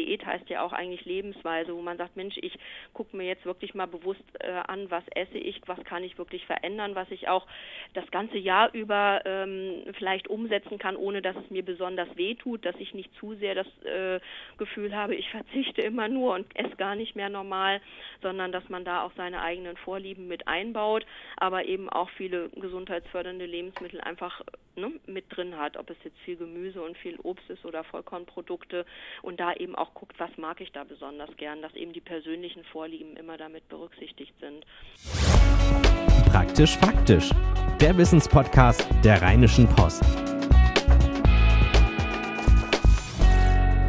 Diät heißt ja auch eigentlich Lebensweise, wo man sagt, Mensch, ich gucke mir jetzt wirklich mal bewusst äh, an, was esse ich, was kann ich wirklich verändern, was ich auch das ganze Jahr über ähm, vielleicht umsetzen kann, ohne dass es mir besonders weh tut, dass ich nicht zu sehr das äh, Gefühl habe, ich verzichte immer nur und esse gar nicht mehr normal, sondern dass man da auch seine eigenen Vorlieben mit einbaut, aber eben auch viele gesundheitsfördernde Lebensmittel einfach ne, mit drin hat, ob es jetzt viel Gemüse und viel Obst ist oder Vollkornprodukte und da eben auch guckt, was mag ich da besonders gern, dass eben die persönlichen Vorlieben immer damit berücksichtigt sind. Praktisch faktisch. Der Wissenspodcast der Rheinischen Post.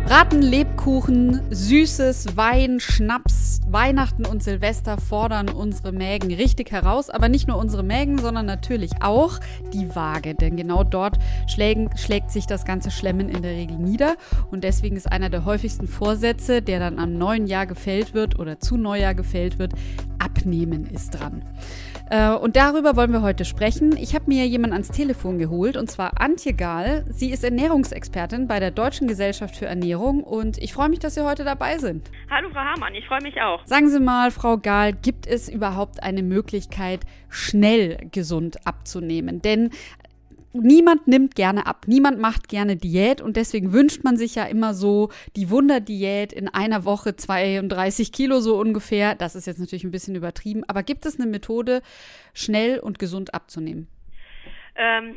Braten, Lebkuchen, Süßes, Wein, Schnaps, Weihnachten und Silvester fordern unsere Mägen richtig heraus. Aber nicht nur unsere Mägen, sondern natürlich auch die Waage. Denn genau dort schlägen, schlägt sich das ganze Schlemmen in der Regel nieder. Und deswegen ist einer der häufigsten Vorsätze, der dann am neuen Jahr gefällt wird oder zu Neujahr gefällt wird, abnehmen ist dran. Äh, und darüber wollen wir heute sprechen. Ich habe mir jemanden ans Telefon geholt, und zwar Antje Gahl. Sie ist Ernährungsexpertin bei der Deutschen Gesellschaft für Ernährung und ich freue mich, dass Sie heute dabei sind. Hallo Frau Hamann, ich freue mich auch. Sagen Sie mal, Frau Gahl, gibt es überhaupt eine Möglichkeit, schnell gesund abzunehmen? Denn niemand nimmt gerne ab, niemand macht gerne Diät und deswegen wünscht man sich ja immer so die Wunderdiät in einer Woche 32 Kilo so ungefähr. Das ist jetzt natürlich ein bisschen übertrieben, aber gibt es eine Methode, schnell und gesund abzunehmen? Ähm,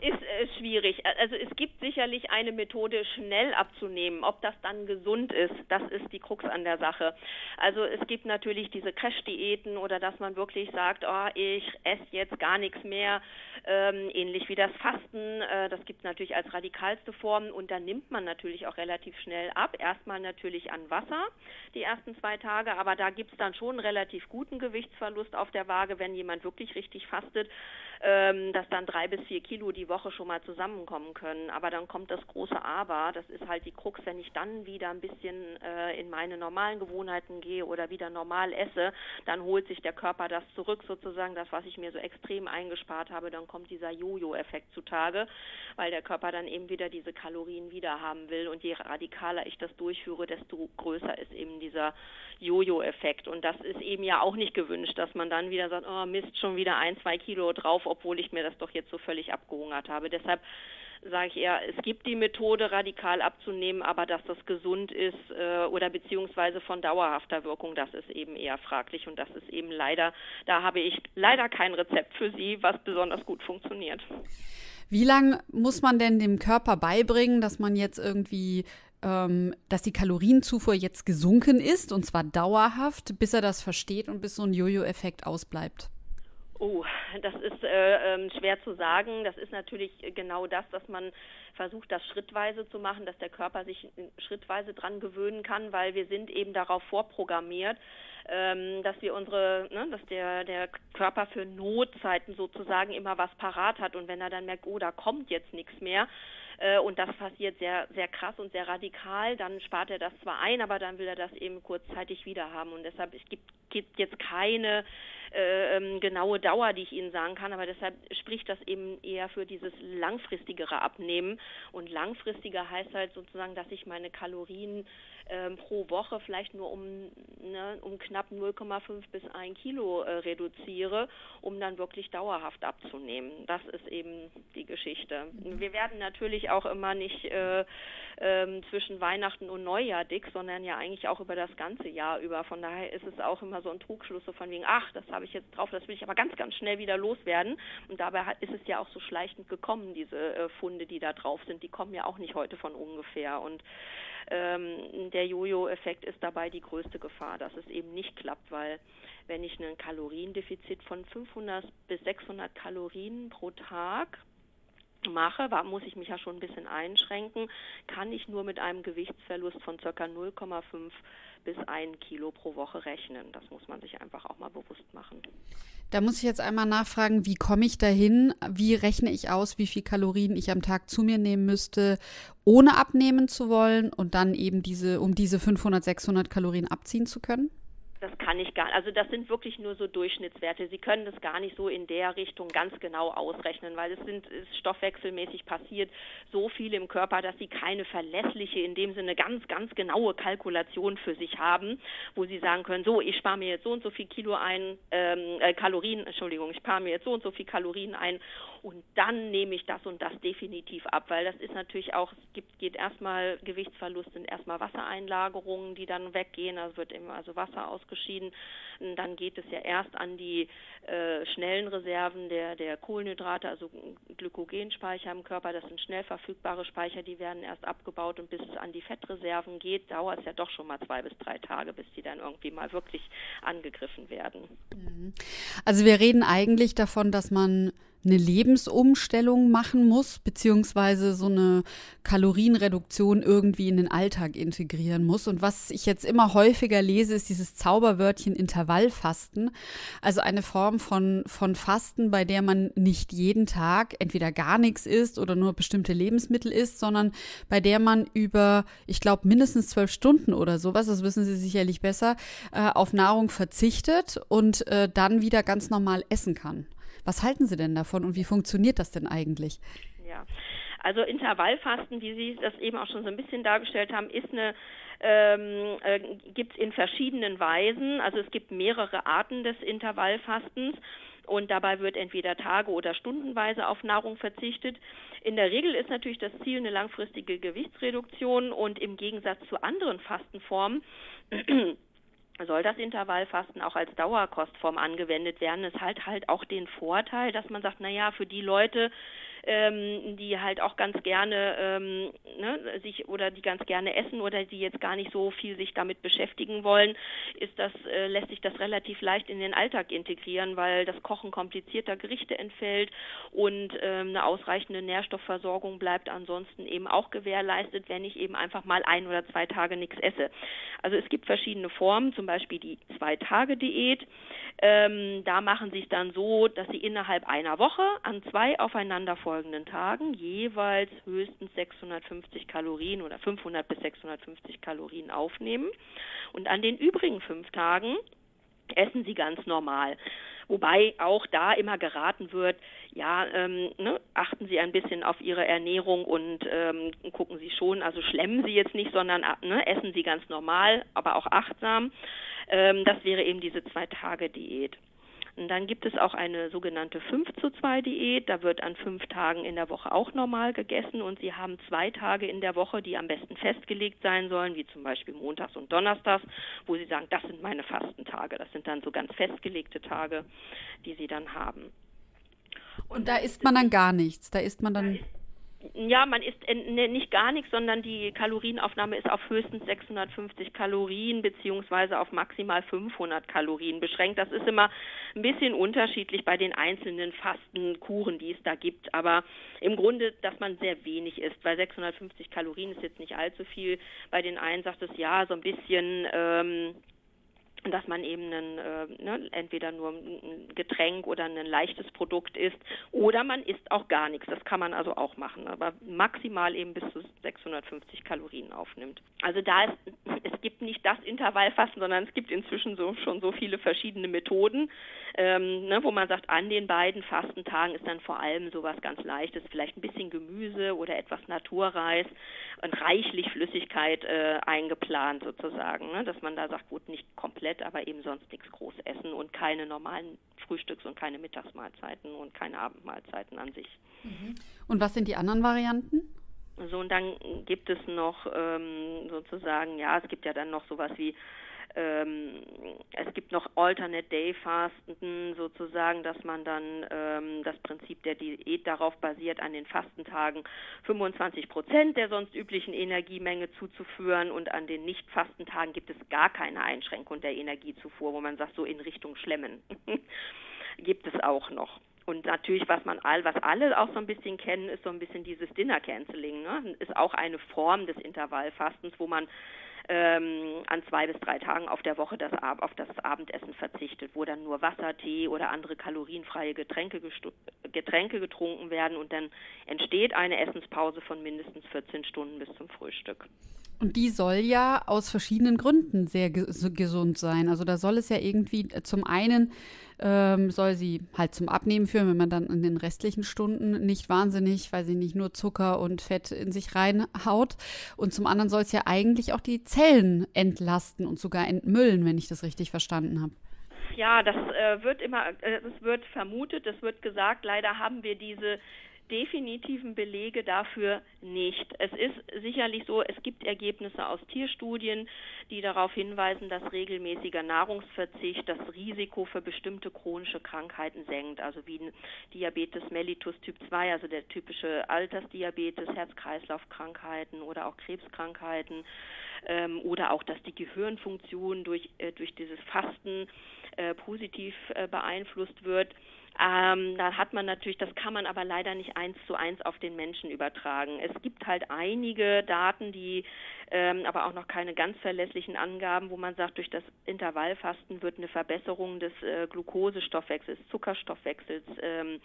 ist äh, schwierig. Also es gibt sicherlich eine Methode, schnell abzunehmen. Ob das dann gesund ist, das ist die Krux an der Sache. Also es gibt natürlich diese Crash-Diäten oder dass man wirklich sagt, oh, ich esse jetzt gar nichts mehr, ähm, ähnlich wie das Fasten. Äh, das gibt es natürlich als radikalste Form und dann nimmt man natürlich auch relativ schnell ab. Erstmal natürlich an Wasser die ersten zwei Tage, aber da gibt es dann schon einen relativ guten Gewichtsverlust auf der Waage, wenn jemand wirklich richtig fastet, ähm, dass dann drei bis vier Kilo die Woche schon mal zusammenkommen können. Aber dann kommt das große Aber, das ist halt die Krux, wenn ich dann wieder ein bisschen äh, in meine normalen Gewohnheiten gehe oder wieder normal esse, dann holt sich der Körper das zurück, sozusagen das, was ich mir so extrem eingespart habe, dann kommt dieser Jojo-Effekt zutage, weil der Körper dann eben wieder diese Kalorien wieder haben will. Und je radikaler ich das durchführe, desto größer ist eben dieser Jojo-Effekt und das ist eben ja auch nicht gewünscht, dass man dann wieder sagt, oh Mist, schon wieder ein, zwei Kilo drauf, obwohl ich mir das doch jetzt so völlig abgehungert habe. Deshalb sage ich eher, es gibt die Methode, radikal abzunehmen, aber dass das gesund ist äh, oder beziehungsweise von dauerhafter Wirkung, das ist eben eher fraglich und das ist eben leider, da habe ich leider kein Rezept für Sie, was besonders gut funktioniert. Wie lange muss man denn dem Körper beibringen, dass man jetzt irgendwie dass die Kalorienzufuhr jetzt gesunken ist und zwar dauerhaft, bis er das versteht und bis so ein Jojo-Effekt ausbleibt? Oh, das ist äh, ähm, schwer zu sagen. Das ist natürlich genau das, dass man versucht, das schrittweise zu machen, dass der Körper sich schrittweise dran gewöhnen kann, weil wir sind eben darauf vorprogrammiert, ähm, dass wir unsere, ne, dass der, der Körper für Notzeiten sozusagen immer was parat hat und wenn er dann merkt, oh, da kommt jetzt nichts mehr, und das passiert sehr, sehr krass und sehr radikal, dann spart er das zwar ein, aber dann will er das eben kurzzeitig wieder haben. Und deshalb, es gibt, gibt jetzt keine äh, ähm, genaue Dauer, die ich Ihnen sagen kann, aber deshalb spricht das eben eher für dieses langfristigere Abnehmen. Und langfristiger heißt halt sozusagen, dass ich meine Kalorien ähm, pro Woche vielleicht nur um, ne, um knapp 0,5 bis 1 Kilo äh, reduziere, um dann wirklich dauerhaft abzunehmen. Das ist eben die Geschichte. Wir werden natürlich auch immer nicht äh, ähm, zwischen Weihnachten und Neujahr dick, sondern ja eigentlich auch über das ganze Jahr über. Von daher ist es auch immer so ein Trugschluss so von wegen, ach, das habe ich jetzt drauf, das will ich aber ganz, ganz schnell wieder loswerden. Und dabei hat, ist es ja auch so schleichend gekommen, diese äh, Funde, die da drauf sind, die kommen ja auch nicht heute von ungefähr. Und ähm, der Jojo-Effekt ist dabei die größte Gefahr, dass es eben nicht klappt, weil wenn ich ein Kaloriendefizit von 500 bis 600 Kalorien pro Tag mache, muss ich mich ja schon ein bisschen einschränken, kann ich nur mit einem Gewichtsverlust von ca. 0,5 bis 1 Kilo pro Woche rechnen. Das muss man sich einfach auch mal bewusst machen. Da muss ich jetzt einmal nachfragen, wie komme ich dahin? Wie rechne ich aus, wie viel Kalorien ich am Tag zu mir nehmen müsste, ohne abnehmen zu wollen und dann eben diese, um diese 500, 600 Kalorien abziehen zu können? Das kann ich gar Also das sind wirklich nur so Durchschnittswerte. Sie können das gar nicht so in der Richtung ganz genau ausrechnen, weil es sind ist stoffwechselmäßig passiert so viel im Körper, dass sie keine verlässliche, in dem Sinne ganz, ganz genaue Kalkulation für sich haben, wo sie sagen können, so, ich spare mir jetzt so und so viel Kilo ein, ähm, äh, Kalorien, Entschuldigung, ich spare mir jetzt so und so viel Kalorien ein und dann nehme ich das und das definitiv ab, weil das ist natürlich auch, es gibt, geht erstmal Gewichtsverlust, sind erstmal Wassereinlagerungen, die dann weggehen, also wird immer also Wasser ausgeschieden. Dann geht es ja erst an die äh, schnellen Reserven der, der Kohlenhydrate, also Glykogenspeicher im Körper, das sind schnell verfügbare Speicher, die werden erst abgebaut und bis es an die Fettreserven geht, dauert es ja doch schon mal zwei bis drei Tage, bis die dann irgendwie mal wirklich angegriffen werden. Mhm. Also wir reden eigentlich davon, dass man eine Lebensumstellung machen muss, beziehungsweise so eine Kalorienreduktion irgendwie in den Alltag integrieren muss. Und was ich jetzt immer häufiger lese, ist dieses Zauberwörtchen Intervallfasten. Also eine Form von, von Fasten, bei der man nicht jeden Tag entweder gar nichts isst oder nur bestimmte Lebensmittel isst, sondern bei der man über, ich glaube, mindestens zwölf Stunden oder sowas, das wissen Sie sicherlich besser, äh, auf Nahrung verzichtet und äh, dann wieder ganz normal essen kann. Was halten Sie denn davon und wie funktioniert das denn eigentlich? Ja, also Intervallfasten, wie Sie das eben auch schon so ein bisschen dargestellt haben, ist eine ähm, äh, gibt es in verschiedenen Weisen. Also es gibt mehrere Arten des Intervallfastens und dabei wird entweder tage- oder stundenweise auf Nahrung verzichtet. In der Regel ist natürlich das Ziel eine langfristige Gewichtsreduktion und im Gegensatz zu anderen Fastenformen soll das Intervallfasten auch als Dauerkostform angewendet werden. Es hat halt auch den Vorteil, dass man sagt, naja, für die Leute, ähm, die halt auch ganz gerne ähm, ne, sich oder die ganz gerne essen oder die jetzt gar nicht so viel sich damit beschäftigen wollen, ist das äh, lässt sich das relativ leicht in den Alltag integrieren, weil das Kochen komplizierter Gerichte entfällt und ähm, eine ausreichende Nährstoffversorgung bleibt ansonsten eben auch gewährleistet, wenn ich eben einfach mal ein oder zwei Tage nichts esse. Also es gibt verschiedene Formen, zum Beispiel die Zwei-Tage-Diät. Ähm, da machen sie es dann so, dass sie innerhalb einer Woche an zwei aufeinanderfolgenden Tagen jeweils höchstens 650 Kalorien oder 500 bis 650 Kalorien aufnehmen. Und an den übrigen fünf Tagen essen sie ganz normal. Wobei auch da immer geraten wird, ja, ähm, ne, achten Sie ein bisschen auf Ihre Ernährung und ähm, gucken Sie schon, also schlemmen Sie jetzt nicht, sondern ne, essen Sie ganz normal, aber auch achtsam. Ähm, das wäre eben diese Zwei-Tage-Diät. Und dann gibt es auch eine sogenannte 5 zu 2 Diät. Da wird an fünf Tagen in der Woche auch normal gegessen und Sie haben zwei Tage in der Woche, die am besten festgelegt sein sollen, wie zum Beispiel Montags und Donnerstags, wo Sie sagen, das sind meine Fastentage. Das sind dann so ganz festgelegte Tage, die Sie dann haben. Und, und da isst man dann gar nichts. Da isst man dann. Ja, man isst ne, nicht gar nichts, sondern die Kalorienaufnahme ist auf höchstens 650 Kalorien beziehungsweise auf maximal 500 Kalorien beschränkt. Das ist immer ein bisschen unterschiedlich bei den einzelnen Fastenkuren, die es da gibt. Aber im Grunde, dass man sehr wenig isst, weil 650 Kalorien ist jetzt nicht allzu viel. Bei den einen sagt es ja so ein bisschen. Ähm, dass man eben einen, äh, ne, entweder nur ein Getränk oder ein leichtes Produkt isst oder man isst auch gar nichts. Das kann man also auch machen, aber maximal eben bis zu 650 Kalorien aufnimmt. Also da ist, es gibt nicht das Intervallfasten, sondern es gibt inzwischen so, schon so viele verschiedene Methoden, ähm, ne, wo man sagt, an den beiden Fastentagen ist dann vor allem sowas ganz Leichtes, vielleicht ein bisschen Gemüse oder etwas Naturreis und reichlich Flüssigkeit äh, eingeplant sozusagen, ne, dass man da sagt, gut, nicht komplett komplett, aber eben sonst nichts groß essen und keine normalen Frühstücks- und keine Mittagsmahlzeiten und keine Abendmahlzeiten an sich. Mhm. Und was sind die anderen Varianten? So, und dann gibt es noch ähm, sozusagen, ja, es gibt ja dann noch sowas wie ähm, es gibt noch Alternate Day Fasten sozusagen, dass man dann ähm, das Prinzip der Diät darauf basiert, an den Fastentagen 25 Prozent der sonst üblichen Energiemenge zuzuführen und an den Nicht-Fastentagen gibt es gar keine Einschränkung der Energiezufuhr, wo man sagt, so in Richtung Schlemmen. gibt es auch noch. Und natürlich, was man all, was alle auch so ein bisschen kennen, ist so ein bisschen dieses Dinner Canceling. Ne? Ist auch eine Form des Intervallfastens, wo man ähm, an zwei bis drei Tagen auf der Woche das, auf das Abendessen verzichtet, wo dann nur Wasser, Tee oder andere kalorienfreie Getränke, Getränke getrunken werden und dann entsteht eine Essenspause von mindestens 14 Stunden bis zum Frühstück. Und die soll ja aus verschiedenen Gründen sehr gesund sein. Also da soll es ja irgendwie äh, zum einen ähm, soll sie halt zum Abnehmen führen, wenn man dann in den restlichen Stunden nicht wahnsinnig, weil sie nicht nur Zucker und Fett in sich reinhaut. Und zum anderen soll es ja eigentlich auch die Zellen entlasten und sogar entmüllen, wenn ich das richtig verstanden habe. Ja, das äh, wird immer, äh, das wird vermutet, es wird gesagt, leider haben wir diese definitiven Belege dafür nicht. Es ist sicherlich so, es gibt Ergebnisse aus Tierstudien, die darauf hinweisen, dass regelmäßiger Nahrungsverzicht das Risiko für bestimmte chronische Krankheiten senkt, also wie Diabetes mellitus Typ 2, also der typische Altersdiabetes, Herz-Kreislauf-Krankheiten oder auch Krebskrankheiten ähm, oder auch, dass die Gehirnfunktion durch, äh, durch dieses Fasten äh, positiv äh, beeinflusst wird. Ähm, da hat man natürlich, das kann man aber leider nicht eins zu eins auf den Menschen übertragen. Es gibt halt einige Daten, die ähm, aber auch noch keine ganz verlässlichen Angaben, wo man sagt, durch das Intervallfasten wird eine Verbesserung des äh, Glukosestoffwechsels, Zuckerstoffwechsels ähm,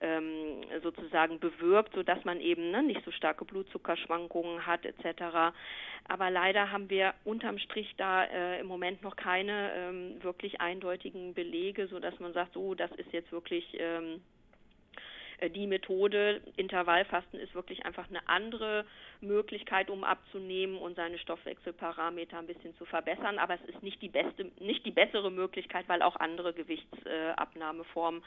ähm, sozusagen bewirkt, sodass man eben ne, nicht so starke Blutzuckerschwankungen hat etc. Aber leider haben wir unterm Strich da äh, im Moment noch keine ähm, wirklich eindeutigen Belege, sodass man sagt, so, das ist jetzt wirklich ähm, äh, die Methode Intervallfasten ist wirklich einfach eine andere Möglichkeit, um abzunehmen und seine Stoffwechselparameter ein bisschen zu verbessern. Aber es ist nicht die beste, nicht die bessere Möglichkeit, weil auch andere Gewichtsabnahmeformen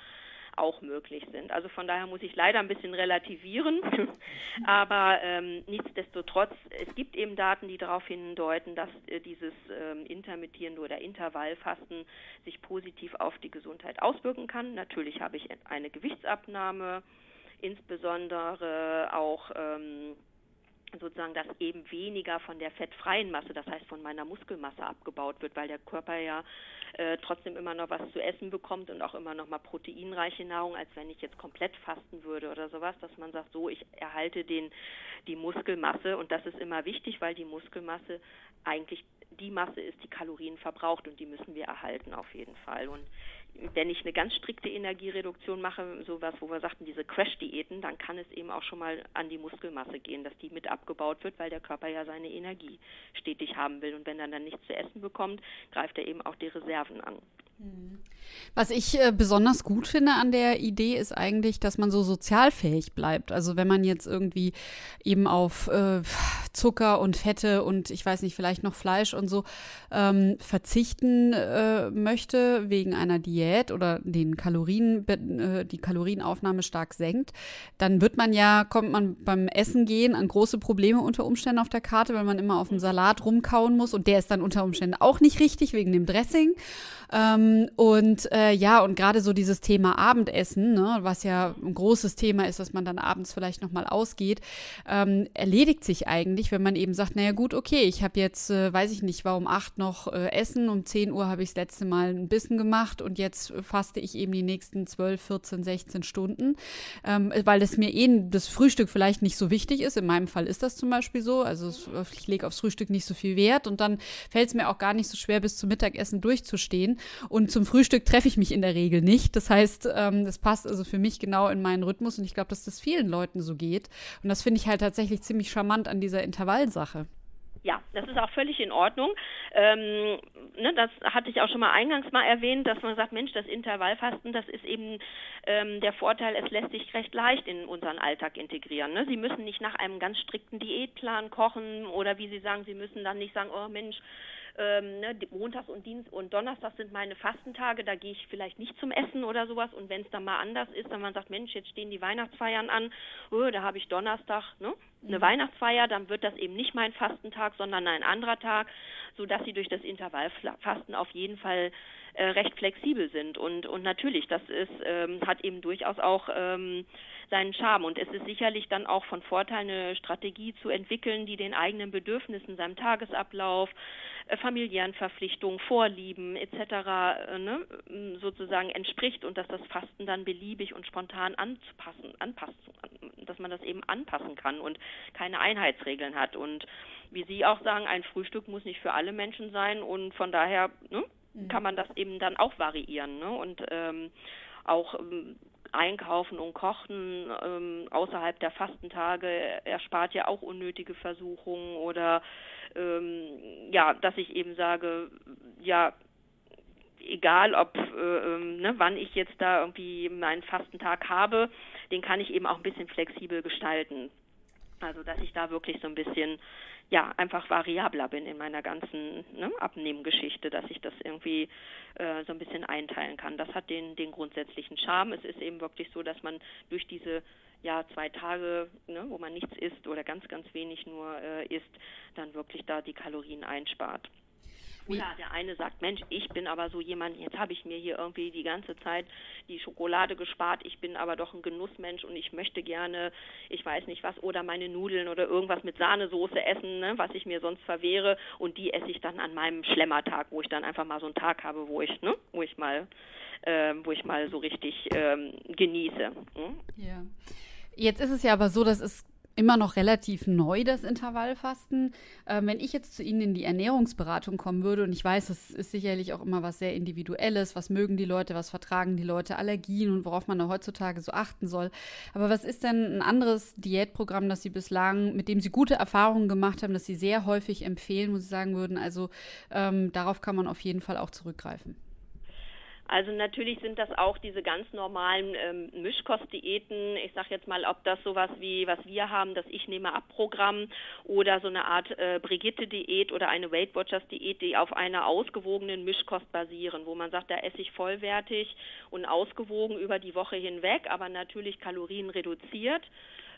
auch möglich sind. Also von daher muss ich leider ein bisschen relativieren, aber ähm, nichtsdestotrotz, es gibt eben Daten, die darauf hindeuten, dass äh, dieses ähm, intermittierende oder Intervallfasten sich positiv auf die Gesundheit auswirken kann. Natürlich habe ich eine Gewichtsabnahme, insbesondere auch ähm, sozusagen, dass eben weniger von der fettfreien Masse, das heißt von meiner Muskelmasse abgebaut wird, weil der Körper ja äh, trotzdem immer noch was zu essen bekommt und auch immer noch mal proteinreiche Nahrung, als wenn ich jetzt komplett fasten würde oder sowas, dass man sagt, so ich erhalte den die Muskelmasse und das ist immer wichtig, weil die Muskelmasse eigentlich die Masse ist, die Kalorien verbraucht und die müssen wir erhalten auf jeden Fall. Und wenn ich eine ganz strikte Energiereduktion mache, sowas, wo wir sagten, diese Crash-Diäten, dann kann es eben auch schon mal an die Muskelmasse gehen, dass die mit abgebaut wird, weil der Körper ja seine Energie stetig haben will. Und wenn er dann nichts zu essen bekommt, greift er eben auch die Reserven an. Was ich äh, besonders gut finde an der Idee ist eigentlich, dass man so sozialfähig bleibt. Also wenn man jetzt irgendwie eben auf äh, Zucker und Fette und ich weiß nicht, vielleicht noch Fleisch und so ähm, verzichten äh, möchte wegen einer Diät oder den Kalorien, äh, die Kalorienaufnahme stark senkt, dann wird man ja, kommt man beim Essen gehen an große Probleme unter Umständen auf der Karte, weil man immer auf dem Salat rumkauen muss und der ist dann unter Umständen auch nicht richtig wegen dem Dressing. Ähm, und äh, ja, und gerade so dieses Thema Abendessen, ne, was ja ein großes Thema ist, dass man dann abends vielleicht nochmal ausgeht, ähm, erledigt sich eigentlich, wenn man eben sagt, naja gut, okay, ich habe jetzt, äh, weiß ich nicht, war um acht noch äh, Essen, um 10 Uhr habe ich das letzte Mal ein Bissen gemacht und jetzt faste ich eben die nächsten 12, 14, 16 Stunden, ähm, weil das mir eh das Frühstück vielleicht nicht so wichtig ist. In meinem Fall ist das zum Beispiel so. Also ich lege aufs Frühstück nicht so viel Wert und dann fällt es mir auch gar nicht so schwer, bis zum Mittagessen durchzustehen. Und zum Frühstück treffe ich mich in der Regel nicht. Das heißt, ähm, das passt also für mich genau in meinen Rhythmus und ich glaube, dass das vielen Leuten so geht. Und das finde ich halt tatsächlich ziemlich charmant an dieser Intervallsache. Ja, das ist auch völlig in Ordnung. Ähm, ne, das hatte ich auch schon mal eingangs mal erwähnt, dass man sagt, Mensch, das Intervallfasten, das ist eben ähm, der Vorteil, es lässt sich recht leicht in unseren Alltag integrieren. Ne? Sie müssen nicht nach einem ganz strikten Diätplan kochen oder wie Sie sagen, Sie müssen dann nicht sagen, oh Mensch, ähm, ne, Montags und Dienst und Donnerstag sind meine Fastentage, da gehe ich vielleicht nicht zum Essen oder sowas. Und wenn es dann mal anders ist, dann man sagt, Mensch, jetzt stehen die Weihnachtsfeiern an, oh, da habe ich Donnerstag ne, eine mhm. Weihnachtsfeier, dann wird das eben nicht mein Fastentag, sondern ein anderer Tag, sodass sie durch das Intervallfasten auf jeden Fall äh, recht flexibel sind. Und, und natürlich, das ist, ähm, hat eben durchaus auch ähm, seinen Charme. Und es ist sicherlich dann auch von Vorteil, eine Strategie zu entwickeln, die den eigenen Bedürfnissen, seinem Tagesablauf, äh, familiären Verpflichtungen, Vorlieben etc. Äh, ne, sozusagen entspricht und dass das Fasten dann beliebig und spontan anzupassen, anpassen, dass man das eben anpassen kann und keine Einheitsregeln hat. Und wie Sie auch sagen, ein Frühstück muss nicht für alle Menschen sein und von daher ne, mhm. kann man das eben dann auch variieren. Ne? Und ähm, auch ähm, Einkaufen und Kochen ähm, außerhalb der Fastentage erspart ja auch unnötige Versuchungen oder ähm, ja, dass ich eben sage, ja, egal ob äh, ähm, ne, wann ich jetzt da irgendwie meinen Fastentag habe, den kann ich eben auch ein bisschen flexibel gestalten. Also dass ich da wirklich so ein bisschen ja einfach variabler bin in meiner ganzen ne, Abnehmgeschichte, dass ich das irgendwie äh, so ein bisschen einteilen kann. Das hat den den grundsätzlichen Charme. Es ist eben wirklich so, dass man durch diese ja zwei Tage, ne, wo man nichts isst oder ganz ganz wenig nur äh, isst, dann wirklich da die Kalorien einspart. Oder der eine sagt, Mensch, ich bin aber so jemand, jetzt habe ich mir hier irgendwie die ganze Zeit die Schokolade gespart, ich bin aber doch ein Genussmensch und ich möchte gerne, ich weiß nicht was, oder meine Nudeln oder irgendwas mit Sahnesoße essen, ne, was ich mir sonst verwehre und die esse ich dann an meinem Schlemmertag, wo ich dann einfach mal so einen Tag habe, wo ich, ne, wo ich mal, äh, wo ich mal so richtig ähm, genieße. Hm? Ja. Jetzt ist es ja aber so, dass es immer noch relativ neu, das Intervallfasten. Ähm, wenn ich jetzt zu Ihnen in die Ernährungsberatung kommen würde, und ich weiß, das ist sicherlich auch immer was sehr Individuelles, was mögen die Leute, was vertragen die Leute, Allergien und worauf man da heutzutage so achten soll. Aber was ist denn ein anderes Diätprogramm, das Sie bislang, mit dem Sie gute Erfahrungen gemacht haben, das Sie sehr häufig empfehlen, wo Sie sagen würden, also ähm, darauf kann man auf jeden Fall auch zurückgreifen? Also natürlich sind das auch diese ganz normalen ähm, Mischkostdiäten. Ich sage jetzt mal, ob das sowas wie, was wir haben, das Ich nehme ab Programm oder so eine Art äh, Brigitte-Diät oder eine Weight Watchers-Diät, die auf einer ausgewogenen Mischkost basieren, wo man sagt, da esse ich vollwertig und ausgewogen über die Woche hinweg, aber natürlich Kalorien reduziert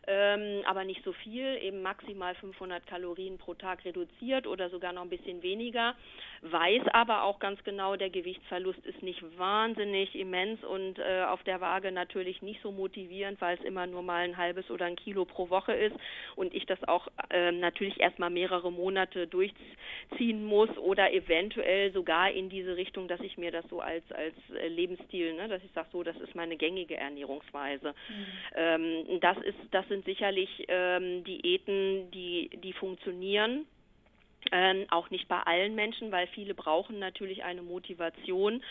ähm, aber nicht so viel, eben maximal 500 Kalorien pro Tag reduziert oder sogar noch ein bisschen weniger, weiß aber auch ganz genau, der Gewichtsverlust ist nicht wahnsinnig immens und äh, auf der Waage natürlich nicht so motivierend, weil es immer nur mal ein halbes oder ein Kilo pro Woche ist und ich das auch äh, natürlich erstmal mehrere Monate durchziehen muss oder eventuell sogar in diese Richtung, dass ich mir das so als, als äh, Lebensstil, ne, dass ich sage, so, das ist meine gängige Ernährungsweise. Mhm. Ähm, das ist, das sind sicherlich ähm, Diäten, die, die funktionieren. Ähm, auch nicht bei allen Menschen, weil viele brauchen natürlich eine Motivation,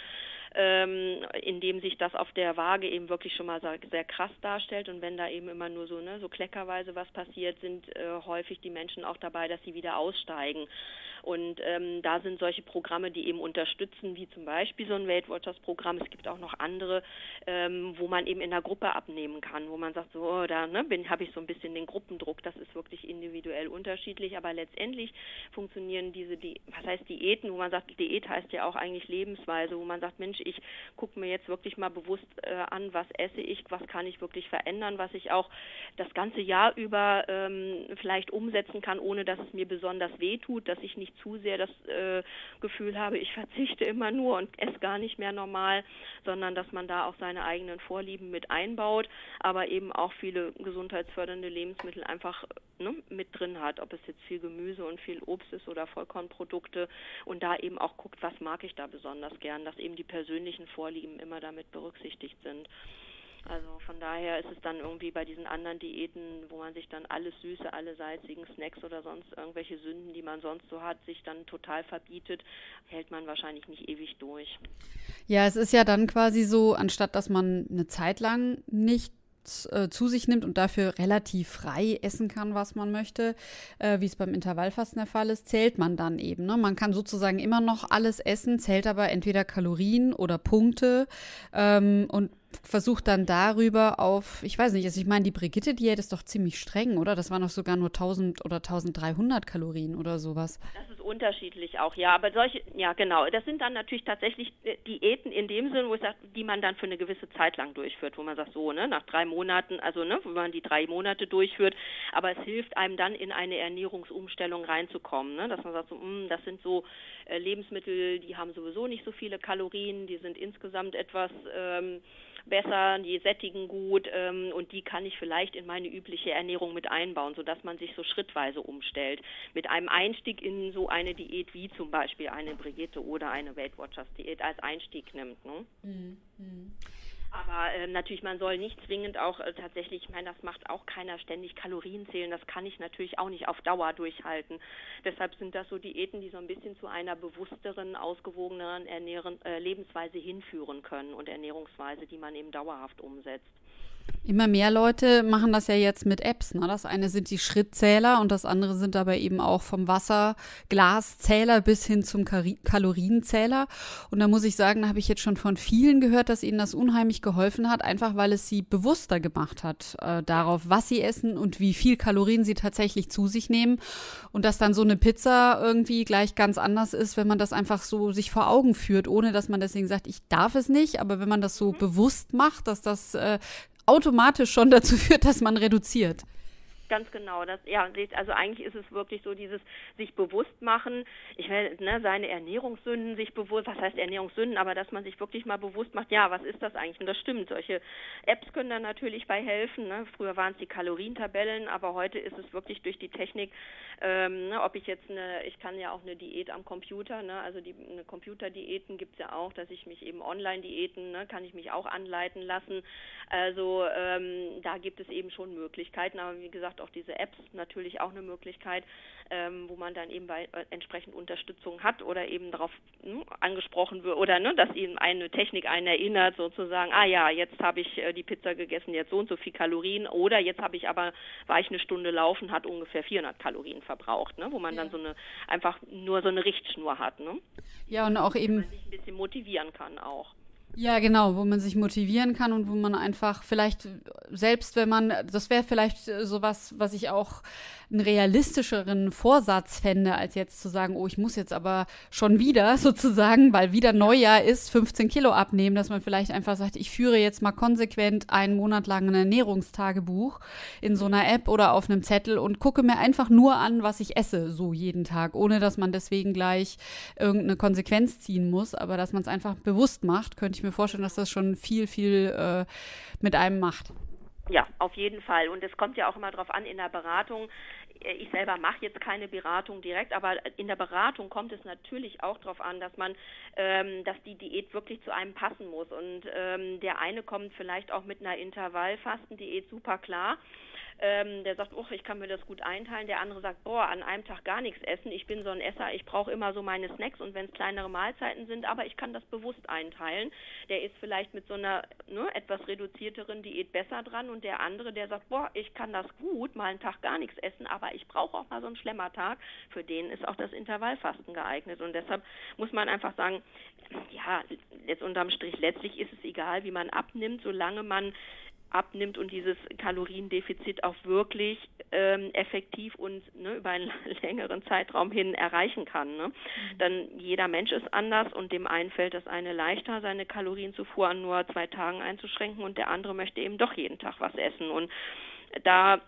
ähm, indem sich das auf der Waage eben wirklich schon mal sehr, sehr, krass darstellt. Und wenn da eben immer nur so, ne, so kleckerweise was passiert, sind äh, häufig die Menschen auch dabei, dass sie wieder aussteigen. Und ähm, da sind solche Programme, die eben unterstützen, wie zum Beispiel so ein Weight Watchers Programm. Es gibt auch noch andere, ähm, wo man eben in der Gruppe abnehmen kann, wo man sagt, so, oh, da ne, habe ich so ein bisschen den Gruppendruck. Das ist wirklich individuell unterschiedlich, aber letztendlich funktionieren diese, die, was heißt Diäten, wo man sagt, Diät heißt ja auch eigentlich Lebensweise, wo man sagt, Mensch, ich gucke mir jetzt wirklich mal bewusst äh, an, was esse ich, was kann ich wirklich verändern, was ich auch das ganze Jahr über ähm, vielleicht umsetzen kann, ohne dass es mir besonders weh tut, dass ich nicht nicht zu sehr das äh, Gefühl habe, ich verzichte immer nur und esse gar nicht mehr normal, sondern dass man da auch seine eigenen Vorlieben mit einbaut, aber eben auch viele gesundheitsfördernde Lebensmittel einfach ne, mit drin hat, ob es jetzt viel Gemüse und viel Obst ist oder Vollkornprodukte und da eben auch guckt, was mag ich da besonders gern, dass eben die persönlichen Vorlieben immer damit berücksichtigt sind. Also von daher ist es dann irgendwie bei diesen anderen Diäten, wo man sich dann alles Süße, alle salzigen Snacks oder sonst irgendwelche Sünden, die man sonst so hat, sich dann total verbietet, hält man wahrscheinlich nicht ewig durch. Ja, es ist ja dann quasi so, anstatt dass man eine Zeit lang nicht äh, zu sich nimmt und dafür relativ frei essen kann, was man möchte, äh, wie es beim Intervallfasten der Fall ist, zählt man dann eben. Ne? Man kann sozusagen immer noch alles essen, zählt aber entweder Kalorien oder Punkte ähm, und versucht dann darüber auf, ich weiß nicht, also ich meine, die Brigitte-Diät ist doch ziemlich streng, oder? Das waren doch sogar nur 1000 oder 1300 Kalorien oder sowas. Das ist unterschiedlich auch, ja. Aber solche, ja genau, das sind dann natürlich tatsächlich äh, Diäten in dem Sinn, wo ich sage, die man dann für eine gewisse Zeit lang durchführt, wo man sagt, so, ne, nach drei Monaten, also, ne, wo man die drei Monate durchführt, aber es hilft einem dann in eine Ernährungsumstellung reinzukommen, ne, dass man sagt, so, mh, hm, das sind so äh, Lebensmittel, die haben sowieso nicht so viele Kalorien, die sind insgesamt etwas, ähm, besser, die sättigen gut ähm, und die kann ich vielleicht in meine übliche Ernährung mit einbauen, sodass man sich so schrittweise umstellt. Mit einem Einstieg in so eine Diät wie zum Beispiel eine Brigitte oder eine Weight Watchers Diät als Einstieg nimmt. Ne? Mhm. Aber äh, natürlich, man soll nicht zwingend auch äh, tatsächlich, ich meine, das macht auch keiner ständig Kalorien zählen. Das kann ich natürlich auch nicht auf Dauer durchhalten. Deshalb sind das so Diäten, die so ein bisschen zu einer bewussteren, ausgewogeneren Ernähren, äh, Lebensweise hinführen können und Ernährungsweise, die man eben dauerhaft umsetzt. Immer mehr Leute machen das ja jetzt mit Apps. Ne? Das eine sind die Schrittzähler und das andere sind aber eben auch vom Wasserglaszähler bis hin zum Kalorienzähler. Und da muss ich sagen, da habe ich jetzt schon von vielen gehört, dass ihnen das unheimlich geholfen hat, einfach weil es sie bewusster gemacht hat äh, darauf, was sie essen und wie viel Kalorien sie tatsächlich zu sich nehmen. Und dass dann so eine Pizza irgendwie gleich ganz anders ist, wenn man das einfach so sich vor Augen führt, ohne dass man deswegen sagt, ich darf es nicht. Aber wenn man das so mhm. bewusst macht, dass das äh, automatisch schon dazu führt, dass man reduziert. Ganz genau. Das, ja, also eigentlich ist es wirklich so dieses sich bewusst machen, ich will, ne, seine Ernährungssünden sich bewusst, was heißt Ernährungssünden, aber dass man sich wirklich mal bewusst macht, ja, was ist das eigentlich? Und das stimmt. Solche Apps können dann natürlich bei helfen. Ne? Früher waren es die Kalorientabellen, aber heute ist es wirklich durch die Technik, ähm, ne, ob ich jetzt eine, ich kann ja auch eine Diät am Computer, ne, also die eine Computerdiäten gibt es ja auch, dass ich mich eben Online-Diäten, ne, kann ich mich auch anleiten lassen. Also ähm, da gibt es eben schon Möglichkeiten, aber wie gesagt, auch diese Apps natürlich auch eine Möglichkeit, ähm, wo man dann eben bei, äh, entsprechend Unterstützung hat oder eben darauf hm, angesprochen wird oder ne, dass eben eine Technik einen erinnert, sozusagen, ah ja, jetzt habe ich äh, die Pizza gegessen, jetzt so und so viel Kalorien oder jetzt habe ich aber, war ich eine Stunde laufen, hat ungefähr 400 Kalorien verbraucht, ne, wo man ja. dann so eine, einfach nur so eine Richtschnur hat. Ne? Ja, und auch eben. sich ein bisschen motivieren kann auch. Ja, genau, wo man sich motivieren kann und wo man einfach vielleicht selbst, wenn man, das wäre vielleicht sowas, was ich auch einen realistischeren Vorsatz fände, als jetzt zu sagen, oh, ich muss jetzt aber schon wieder sozusagen, weil wieder Neujahr ist, 15 Kilo abnehmen, dass man vielleicht einfach sagt, ich führe jetzt mal konsequent einen Monat lang ein Ernährungstagebuch in so einer App oder auf einem Zettel und gucke mir einfach nur an, was ich esse, so jeden Tag, ohne dass man deswegen gleich irgendeine Konsequenz ziehen muss, aber dass man es einfach bewusst macht, könnte ich mir vorstellen, dass das schon viel, viel äh, mit einem macht. Ja, auf jeden Fall. Und es kommt ja auch immer darauf an, in der Beratung, äh, ich selber mache jetzt keine Beratung direkt, aber in der Beratung kommt es natürlich auch darauf an, dass man, ähm, dass die Diät wirklich zu einem passen muss. Und ähm, der eine kommt vielleicht auch mit einer Intervallfastendiät super klar ähm, der sagt, oh, ich kann mir das gut einteilen. Der andere sagt, boah, an einem Tag gar nichts essen. Ich bin so ein Esser, ich brauche immer so meine Snacks und wenn es kleinere Mahlzeiten sind, aber ich kann das bewusst einteilen. Der ist vielleicht mit so einer ne, etwas reduzierteren Diät besser dran und der andere, der sagt, boah, ich kann das gut, mal einen Tag gar nichts essen, aber ich brauche auch mal so einen Schlemmertag. Für den ist auch das Intervallfasten geeignet und deshalb muss man einfach sagen, ja, jetzt unterm Strich, letztlich ist es egal, wie man abnimmt, solange man abnimmt und dieses Kaloriendefizit auch wirklich ähm, effektiv und ne, über einen längeren Zeitraum hin erreichen kann. Ne? Mhm. Dann jeder Mensch ist anders und dem einen fällt das eine leichter, seine Kalorienzufuhr an nur zwei Tagen einzuschränken und der andere möchte eben doch jeden Tag was essen. Und da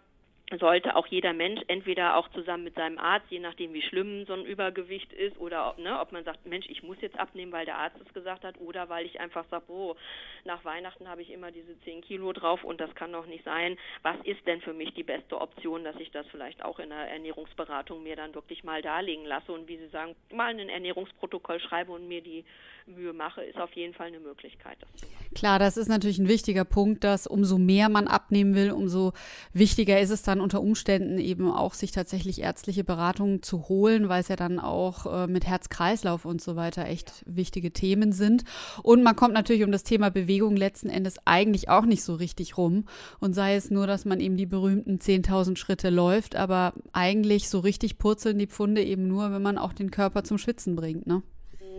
sollte auch jeder Mensch entweder auch zusammen mit seinem Arzt, je nachdem wie schlimm so ein Übergewicht ist oder ob, ne, ob man sagt, Mensch, ich muss jetzt abnehmen, weil der Arzt es gesagt hat oder weil ich einfach sage, oh, nach Weihnachten habe ich immer diese 10 Kilo drauf und das kann doch nicht sein. Was ist denn für mich die beste Option, dass ich das vielleicht auch in der Ernährungsberatung mir dann wirklich mal darlegen lasse und wie Sie sagen, mal ein Ernährungsprotokoll schreibe und mir die Mühe mache, ist auf jeden Fall eine Möglichkeit. Klar, das ist natürlich ein wichtiger Punkt, dass umso mehr man abnehmen will, umso wichtiger ist es dann unter Umständen eben auch, sich tatsächlich ärztliche Beratungen zu holen, weil es ja dann auch äh, mit Herz-Kreislauf und so weiter echt wichtige Themen sind. Und man kommt natürlich um das Thema Bewegung letzten Endes eigentlich auch nicht so richtig rum. Und sei es nur, dass man eben die berühmten 10.000 Schritte läuft, aber eigentlich so richtig purzeln die Pfunde eben nur, wenn man auch den Körper zum Schwitzen bringt, ne?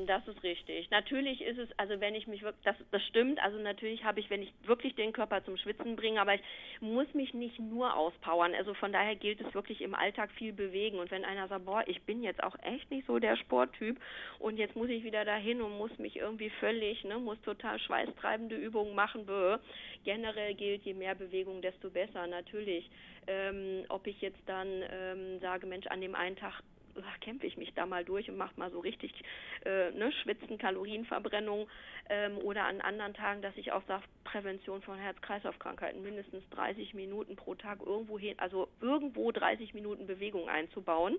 Das ist richtig. Natürlich ist es, also wenn ich mich wirklich, das, das stimmt, also natürlich habe ich, wenn ich wirklich den Körper zum Schwitzen bringe, aber ich muss mich nicht nur auspowern. Also von daher gilt es wirklich im Alltag viel bewegen. Und wenn einer sagt, boah, ich bin jetzt auch echt nicht so der Sporttyp und jetzt muss ich wieder dahin und muss mich irgendwie völlig, ne, muss total schweißtreibende Übungen machen, bäh. generell gilt, je mehr Bewegung, desto besser, natürlich. Ähm, ob ich jetzt dann ähm, sage, Mensch, an dem einen Tag kämpfe ich mich da mal durch und mache mal so richtig äh, ne, Schwitzen, Kalorienverbrennung ähm, oder an anderen Tagen, dass ich auch sage, Prävention von Herz-Kreislauf-Krankheiten, mindestens 30 Minuten pro Tag irgendwo hin, also irgendwo 30 Minuten Bewegung einzubauen.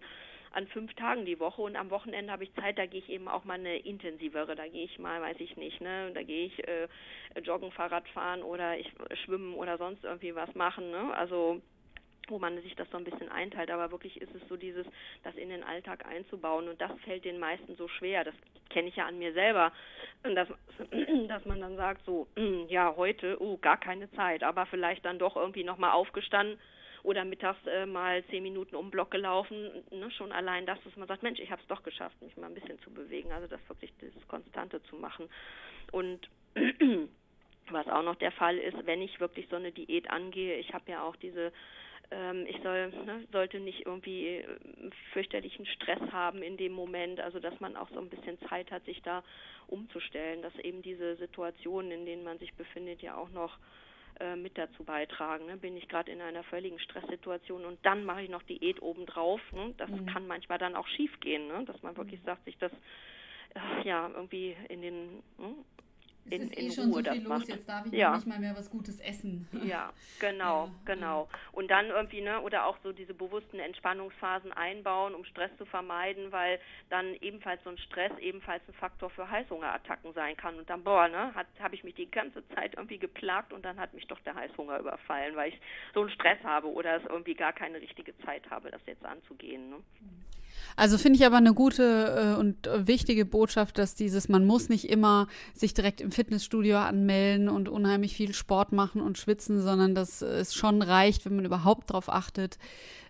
an fünf Tagen die Woche und am Wochenende habe ich Zeit, da gehe ich eben auch mal eine intensivere, da gehe ich mal, weiß ich nicht, ne, da gehe ich äh, joggen, Fahrrad fahren oder ich schwimmen oder sonst irgendwie was machen, ne? Also wo man sich das so ein bisschen einteilt, aber wirklich ist es so dieses, das in den Alltag einzubauen. Und das fällt den meisten so schwer. Das kenne ich ja an mir selber, dass, dass man dann sagt so, ja heute, oh gar keine Zeit, aber vielleicht dann doch irgendwie nochmal aufgestanden oder mittags äh, mal zehn Minuten um Block gelaufen, ne, schon allein das, dass man sagt, Mensch, ich habe es doch geschafft, mich mal ein bisschen zu bewegen, also das wirklich das Konstante zu machen. Und was auch noch der Fall ist, wenn ich wirklich so eine Diät angehe, ich habe ja auch diese ich soll, ne, sollte nicht irgendwie äh, fürchterlichen Stress haben in dem Moment, also dass man auch so ein bisschen Zeit hat, sich da umzustellen, dass eben diese Situationen, in denen man sich befindet, ja auch noch äh, mit dazu beitragen. Ne? Bin ich gerade in einer völligen Stresssituation und dann mache ich noch Diät obendrauf. Ne? Das mhm. kann manchmal dann auch schief gehen, ne? dass man wirklich mhm. sagt, sich das äh, ja irgendwie in den hm, in, es ist in eh schon Ruhe so viel los, macht. jetzt darf ich ja. nicht mal mehr was Gutes essen. Ja, genau, ja, genau. Und dann irgendwie, ne, oder auch so diese bewussten Entspannungsphasen einbauen, um Stress zu vermeiden, weil dann ebenfalls so ein Stress ebenfalls ein Faktor für Heißhungerattacken sein kann. Und dann, boah, ne, habe ich mich die ganze Zeit irgendwie geplagt und dann hat mich doch der Heißhunger überfallen, weil ich so einen Stress habe oder es irgendwie gar keine richtige Zeit habe, das jetzt anzugehen. Ne? Mhm. Also finde ich aber eine gute äh, und wichtige Botschaft, dass dieses, man muss nicht immer sich direkt im Fitnessstudio anmelden und unheimlich viel Sport machen und schwitzen, sondern dass es schon reicht, wenn man überhaupt darauf achtet,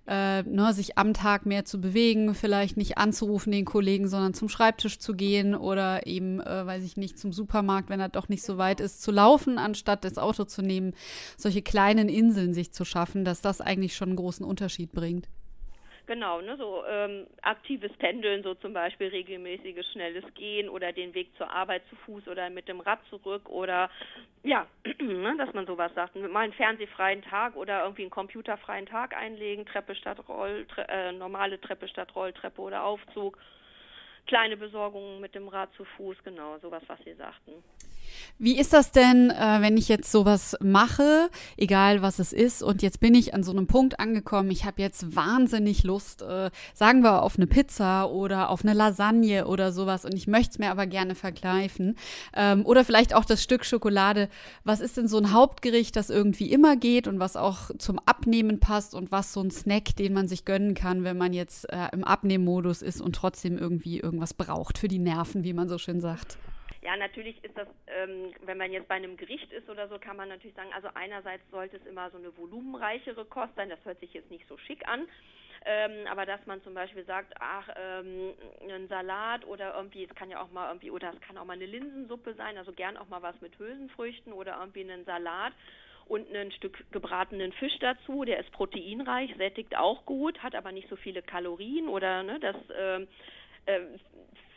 äh, ne, sich am Tag mehr zu bewegen, vielleicht nicht anzurufen den Kollegen, sondern zum Schreibtisch zu gehen oder eben, äh, weiß ich nicht, zum Supermarkt, wenn er doch nicht so weit ist, zu laufen, anstatt das Auto zu nehmen. Solche kleinen Inseln sich zu schaffen, dass das eigentlich schon einen großen Unterschied bringt. Genau, ne, so ähm, aktives Pendeln, so zum Beispiel regelmäßiges schnelles Gehen oder den Weg zur Arbeit zu Fuß oder mit dem Rad zurück oder ja, ne, dass man sowas sagt, mal einen fernsehfreien Tag oder irgendwie einen computerfreien Tag einlegen, Treppe statt Roll, tre äh, normale Treppe statt Rolltreppe oder Aufzug, kleine Besorgungen mit dem Rad zu Fuß, genau, sowas, was Sie sagten. Wie ist das denn, äh, wenn ich jetzt sowas mache, egal was es ist, und jetzt bin ich an so einem Punkt angekommen, ich habe jetzt wahnsinnig Lust, äh, sagen wir, auf eine Pizza oder auf eine Lasagne oder sowas, und ich möchte es mir aber gerne verkneifen. Ähm, oder vielleicht auch das Stück Schokolade. Was ist denn so ein Hauptgericht, das irgendwie immer geht und was auch zum Abnehmen passt und was so ein Snack, den man sich gönnen kann, wenn man jetzt äh, im Abnehmmodus ist und trotzdem irgendwie irgendwas braucht für die Nerven, wie man so schön sagt? Ja, natürlich ist das, ähm, wenn man jetzt bei einem Gericht ist oder so, kann man natürlich sagen, also einerseits sollte es immer so eine volumenreichere Kost sein, das hört sich jetzt nicht so schick an. Ähm, aber dass man zum Beispiel sagt, ach, ähm, ein Salat oder irgendwie, es kann ja auch mal irgendwie, oder es kann auch mal eine Linsensuppe sein, also gern auch mal was mit Hülsenfrüchten oder irgendwie einen Salat und ein Stück gebratenen Fisch dazu, der ist proteinreich, sättigt auch gut, hat aber nicht so viele Kalorien oder ne, das äh, äh,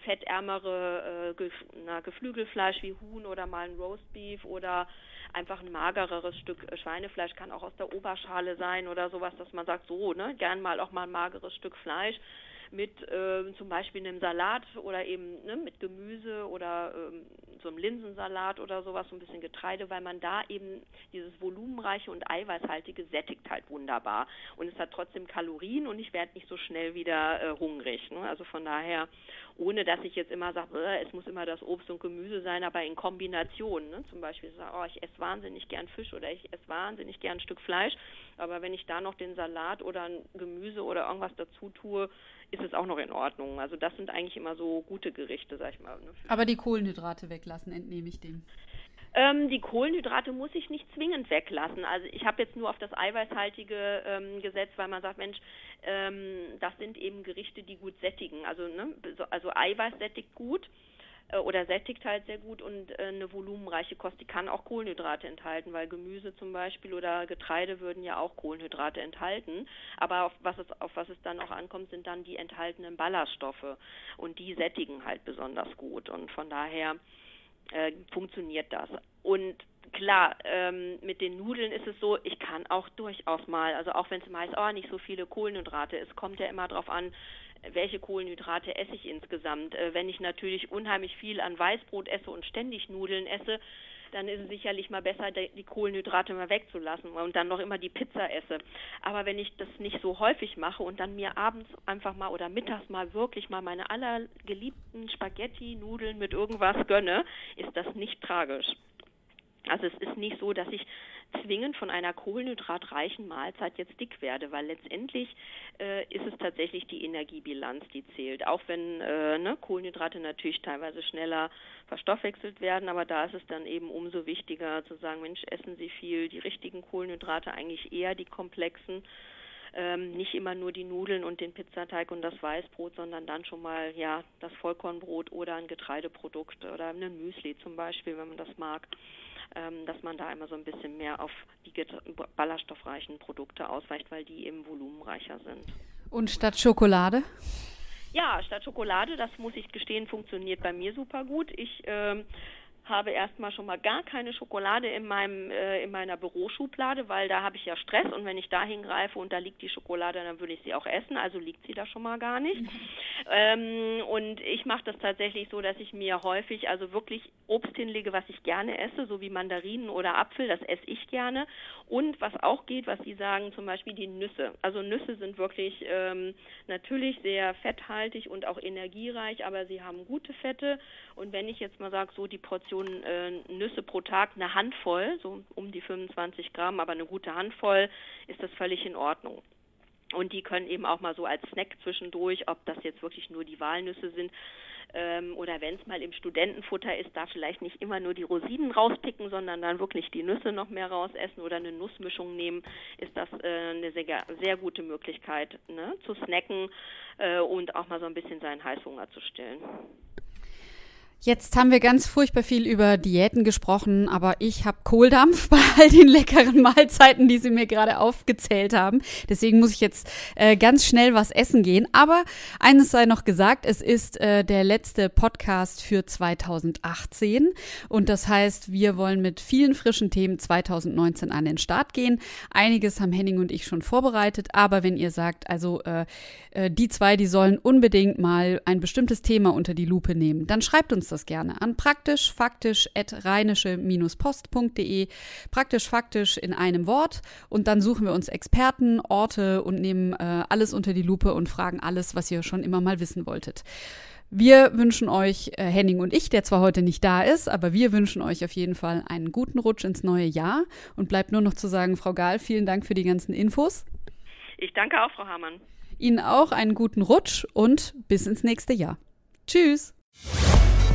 fettärmere äh, na, Geflügelfleisch wie Huhn oder mal ein Roastbeef oder einfach ein magereres Stück äh, Schweinefleisch kann auch aus der Oberschale sein oder sowas, dass man sagt, so, ne, gern mal auch mal ein mageres Stück Fleisch mit äh, zum Beispiel einem Salat oder eben ne, mit Gemüse oder ähm, so einem Linsensalat oder sowas, so ein bisschen Getreide, weil man da eben dieses volumenreiche und eiweißhaltige sättigt halt wunderbar. Und es hat trotzdem Kalorien und ich werde nicht so schnell wieder äh, hungrig. Ne? Also von daher, ohne dass ich jetzt immer sage, äh, es muss immer das Obst und Gemüse sein, aber in Kombination. Ne? Zum Beispiel sage, oh, ich esse wahnsinnig gern Fisch oder ich esse wahnsinnig gern ein Stück Fleisch, aber wenn ich da noch den Salat oder ein Gemüse oder irgendwas dazu tue, ist es auch noch in Ordnung. Also das sind eigentlich immer so gute Gerichte, sag ich mal. Ne? Aber die Kohlenhydrate weglassen, entnehme ich dem. Ähm, die Kohlenhydrate muss ich nicht zwingend weglassen. Also ich habe jetzt nur auf das Eiweißhaltige ähm, gesetzt, weil man sagt, Mensch, ähm, das sind eben Gerichte, die gut sättigen. Also, ne, also Eiweiß sättigt gut äh, oder sättigt halt sehr gut und äh, eine volumenreiche Kost, die kann auch Kohlenhydrate enthalten, weil Gemüse zum Beispiel oder Getreide würden ja auch Kohlenhydrate enthalten. Aber auf was es, auf was es dann auch ankommt, sind dann die enthaltenen Ballaststoffe und die sättigen halt besonders gut und von daher äh, funktioniert das. Und klar, ähm, mit den Nudeln ist es so, ich kann auch durchaus mal, also auch wenn es meist oh, nicht so viele Kohlenhydrate ist, kommt ja immer darauf an, welche Kohlenhydrate esse ich insgesamt. Äh, wenn ich natürlich unheimlich viel an Weißbrot esse und ständig Nudeln esse, dann ist es sicherlich mal besser, die Kohlenhydrate mal wegzulassen und dann noch immer die Pizza esse. Aber wenn ich das nicht so häufig mache und dann mir abends einfach mal oder mittags mal wirklich mal meine allergeliebten Spaghetti, Nudeln mit irgendwas gönne, ist das nicht tragisch. Also es ist nicht so, dass ich zwingend von einer kohlenhydratreichen Mahlzeit jetzt dick werde, weil letztendlich äh, ist es tatsächlich die Energiebilanz, die zählt. Auch wenn äh, ne, Kohlenhydrate natürlich teilweise schneller verstoffwechselt werden, aber da ist es dann eben umso wichtiger zu sagen, Mensch, essen Sie viel, die richtigen Kohlenhydrate, eigentlich eher die komplexen. Ähm, nicht immer nur die Nudeln und den Pizzateig und das Weißbrot, sondern dann schon mal ja das Vollkornbrot oder ein Getreideprodukt oder ein Müsli zum Beispiel, wenn man das mag dass man da immer so ein bisschen mehr auf die ballaststoffreichen Produkte ausweicht, weil die eben volumenreicher sind. Und statt Schokolade? Ja, statt Schokolade, das muss ich gestehen, funktioniert bei mir super gut. Ich ähm, habe erstmal schon mal gar keine Schokolade in meinem äh, in meiner Büroschublade, weil da habe ich ja Stress und wenn ich da hingreife und da liegt die Schokolade, dann würde ich sie auch essen, also liegt sie da schon mal gar nicht. Mhm. Ähm, und ich mache das tatsächlich so, dass ich mir häufig also wirklich Obst hinlege, was ich gerne esse, so wie Mandarinen oder Apfel, das esse ich gerne. Und was auch geht, was Sie sagen, zum Beispiel die Nüsse. Also Nüsse sind wirklich ähm, natürlich sehr fetthaltig und auch energiereich, aber sie haben gute Fette. Und wenn ich jetzt mal sage, so die Portion äh, Nüsse pro Tag, eine Handvoll, so um die 25 Gramm, aber eine gute Handvoll, ist das völlig in Ordnung. Und die können eben auch mal so als Snack zwischendurch, ob das jetzt wirklich nur die Walnüsse sind ähm, oder wenn es mal im Studentenfutter ist, da vielleicht nicht immer nur die Rosinen rauspicken, sondern dann wirklich die Nüsse noch mehr rausessen oder eine Nussmischung nehmen, ist das äh, eine sehr, sehr gute Möglichkeit ne, zu snacken äh, und auch mal so ein bisschen seinen Heißhunger zu stillen. Jetzt haben wir ganz furchtbar viel über Diäten gesprochen, aber ich habe Kohldampf bei all den leckeren Mahlzeiten, die Sie mir gerade aufgezählt haben. Deswegen muss ich jetzt äh, ganz schnell was essen gehen. Aber eines sei noch gesagt, es ist äh, der letzte Podcast für 2018 und das heißt, wir wollen mit vielen frischen Themen 2019 an den Start gehen. Einiges haben Henning und ich schon vorbereitet, aber wenn ihr sagt, also äh, äh die zwei, die sollen unbedingt mal ein bestimmtes Thema unter die Lupe nehmen, dann schreibt uns uns das gerne an praktisch faktisch rheinische-post.de. Praktisch faktisch in einem Wort und dann suchen wir uns Experten, Orte und nehmen äh, alles unter die Lupe und fragen alles, was ihr schon immer mal wissen wolltet. Wir wünschen euch, äh, Henning und ich, der zwar heute nicht da ist, aber wir wünschen euch auf jeden Fall einen guten Rutsch ins neue Jahr. Und bleibt nur noch zu sagen, Frau Gahl, vielen Dank für die ganzen Infos. Ich danke auch, Frau Hamann. Ihnen auch einen guten Rutsch und bis ins nächste Jahr. Tschüss.